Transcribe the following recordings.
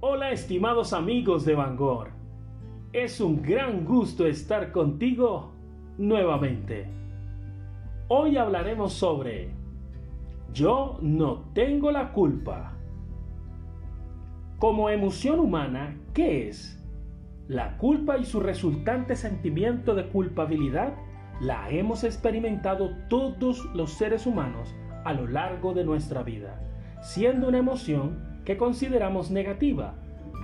Hola estimados amigos de Bangor. Es un gran gusto estar contigo nuevamente. Hoy hablaremos sobre Yo no tengo la culpa. Como emoción humana, ¿qué es? La culpa y su resultante sentimiento de culpabilidad la hemos experimentado todos los seres humanos a lo largo de nuestra vida, siendo una emoción que consideramos negativa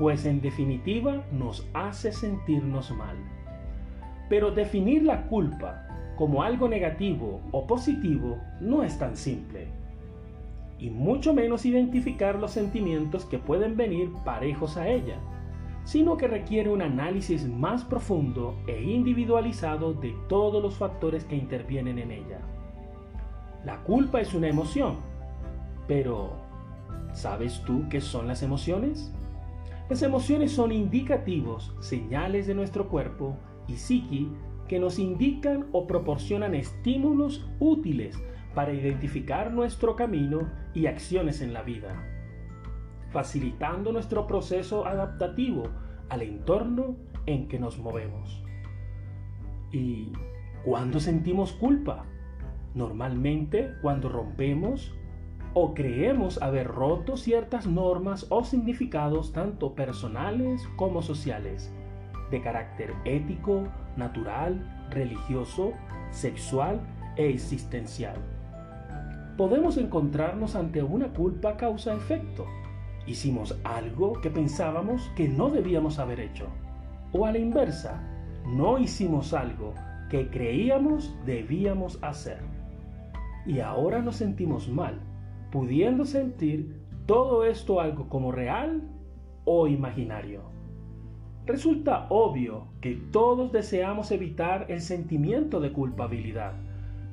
pues en definitiva nos hace sentirnos mal. Pero definir la culpa como algo negativo o positivo no es tan simple. Y mucho menos identificar los sentimientos que pueden venir parejos a ella, sino que requiere un análisis más profundo e individualizado de todos los factores que intervienen en ella. La culpa es una emoción, pero ¿sabes tú qué son las emociones? Las emociones son indicativos, señales de nuestro cuerpo y psiqui que nos indican o proporcionan estímulos útiles para identificar nuestro camino y acciones en la vida, facilitando nuestro proceso adaptativo al entorno en que nos movemos. ¿Y cuándo sentimos culpa? Normalmente cuando rompemos o creemos haber roto ciertas normas o significados tanto personales como sociales, de carácter ético, natural, religioso, sexual e existencial. Podemos encontrarnos ante una culpa causa-efecto. Hicimos algo que pensábamos que no debíamos haber hecho. O a la inversa, no hicimos algo que creíamos debíamos hacer. Y ahora nos sentimos mal pudiendo sentir todo esto algo como real o imaginario. Resulta obvio que todos deseamos evitar el sentimiento de culpabilidad,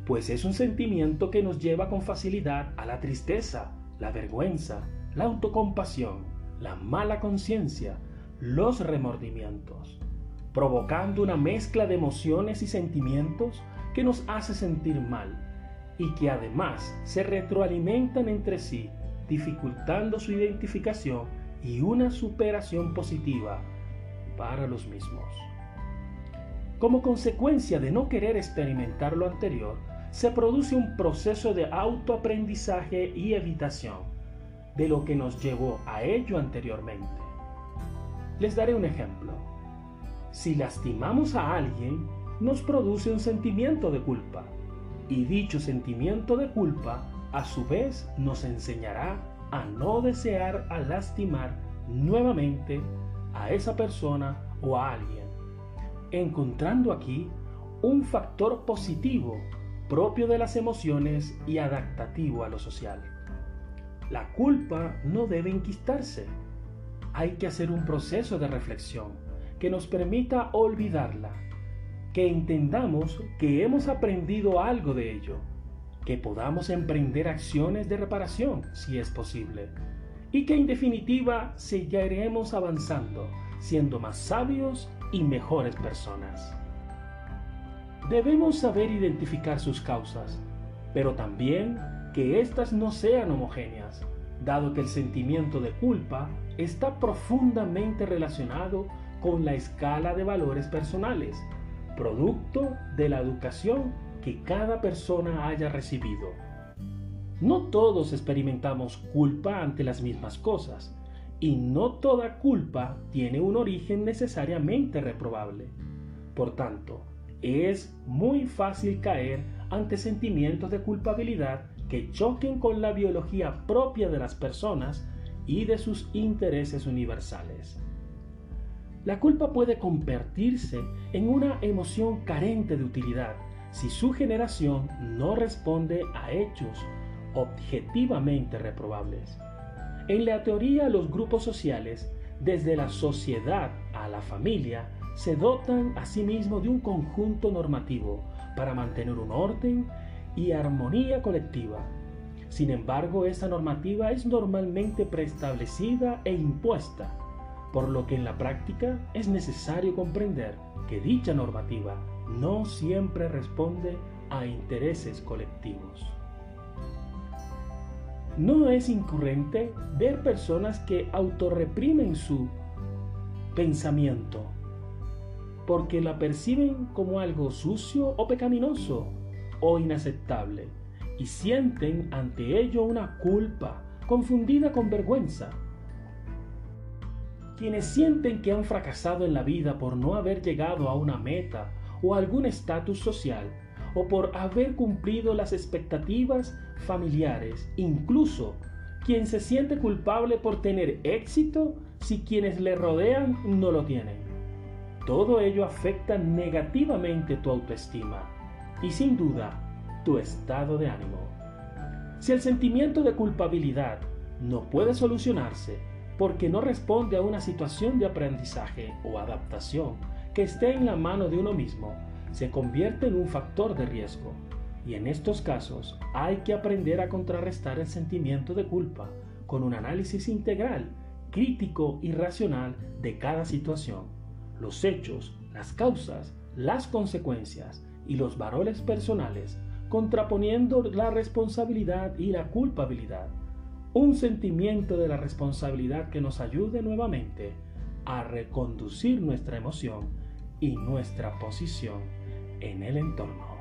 pues es un sentimiento que nos lleva con facilidad a la tristeza, la vergüenza, la autocompasión, la mala conciencia, los remordimientos, provocando una mezcla de emociones y sentimientos que nos hace sentir mal y que además se retroalimentan entre sí, dificultando su identificación y una superación positiva para los mismos. Como consecuencia de no querer experimentar lo anterior, se produce un proceso de autoaprendizaje y evitación de lo que nos llevó a ello anteriormente. Les daré un ejemplo. Si lastimamos a alguien, nos produce un sentimiento de culpa y dicho sentimiento de culpa a su vez nos enseñará a no desear a lastimar nuevamente a esa persona o a alguien, encontrando aquí un factor positivo propio de las emociones y adaptativo a lo social. La culpa no debe inquistarse. Hay que hacer un proceso de reflexión que nos permita olvidarla que entendamos que hemos aprendido algo de ello, que podamos emprender acciones de reparación si es posible, y que en definitiva seguiremos avanzando, siendo más sabios y mejores personas. Debemos saber identificar sus causas, pero también que éstas no sean homogéneas, dado que el sentimiento de culpa está profundamente relacionado con la escala de valores personales producto de la educación que cada persona haya recibido. No todos experimentamos culpa ante las mismas cosas, y no toda culpa tiene un origen necesariamente reprobable. Por tanto, es muy fácil caer ante sentimientos de culpabilidad que choquen con la biología propia de las personas y de sus intereses universales. La culpa puede convertirse en una emoción carente de utilidad si su generación no responde a hechos objetivamente reprobables. En la teoría, los grupos sociales, desde la sociedad a la familia, se dotan a sí mismos de un conjunto normativo para mantener un orden y armonía colectiva. Sin embargo, esta normativa es normalmente preestablecida e impuesta por lo que en la práctica es necesario comprender que dicha normativa no siempre responde a intereses colectivos. No es incurrente ver personas que autorreprimen su pensamiento porque la perciben como algo sucio o pecaminoso o inaceptable y sienten ante ello una culpa confundida con vergüenza. Quienes sienten que han fracasado en la vida por no haber llegado a una meta o algún estatus social, o por haber cumplido las expectativas familiares, incluso quien se siente culpable por tener éxito si quienes le rodean no lo tienen. Todo ello afecta negativamente tu autoestima y sin duda tu estado de ánimo. Si el sentimiento de culpabilidad no puede solucionarse porque no responde a una situación de aprendizaje o adaptación que esté en la mano de uno mismo, se convierte en un factor de riesgo. Y en estos casos hay que aprender a contrarrestar el sentimiento de culpa con un análisis integral, crítico y racional de cada situación, los hechos, las causas, las consecuencias y los valores personales, contraponiendo la responsabilidad y la culpabilidad. Un sentimiento de la responsabilidad que nos ayude nuevamente a reconducir nuestra emoción y nuestra posición en el entorno.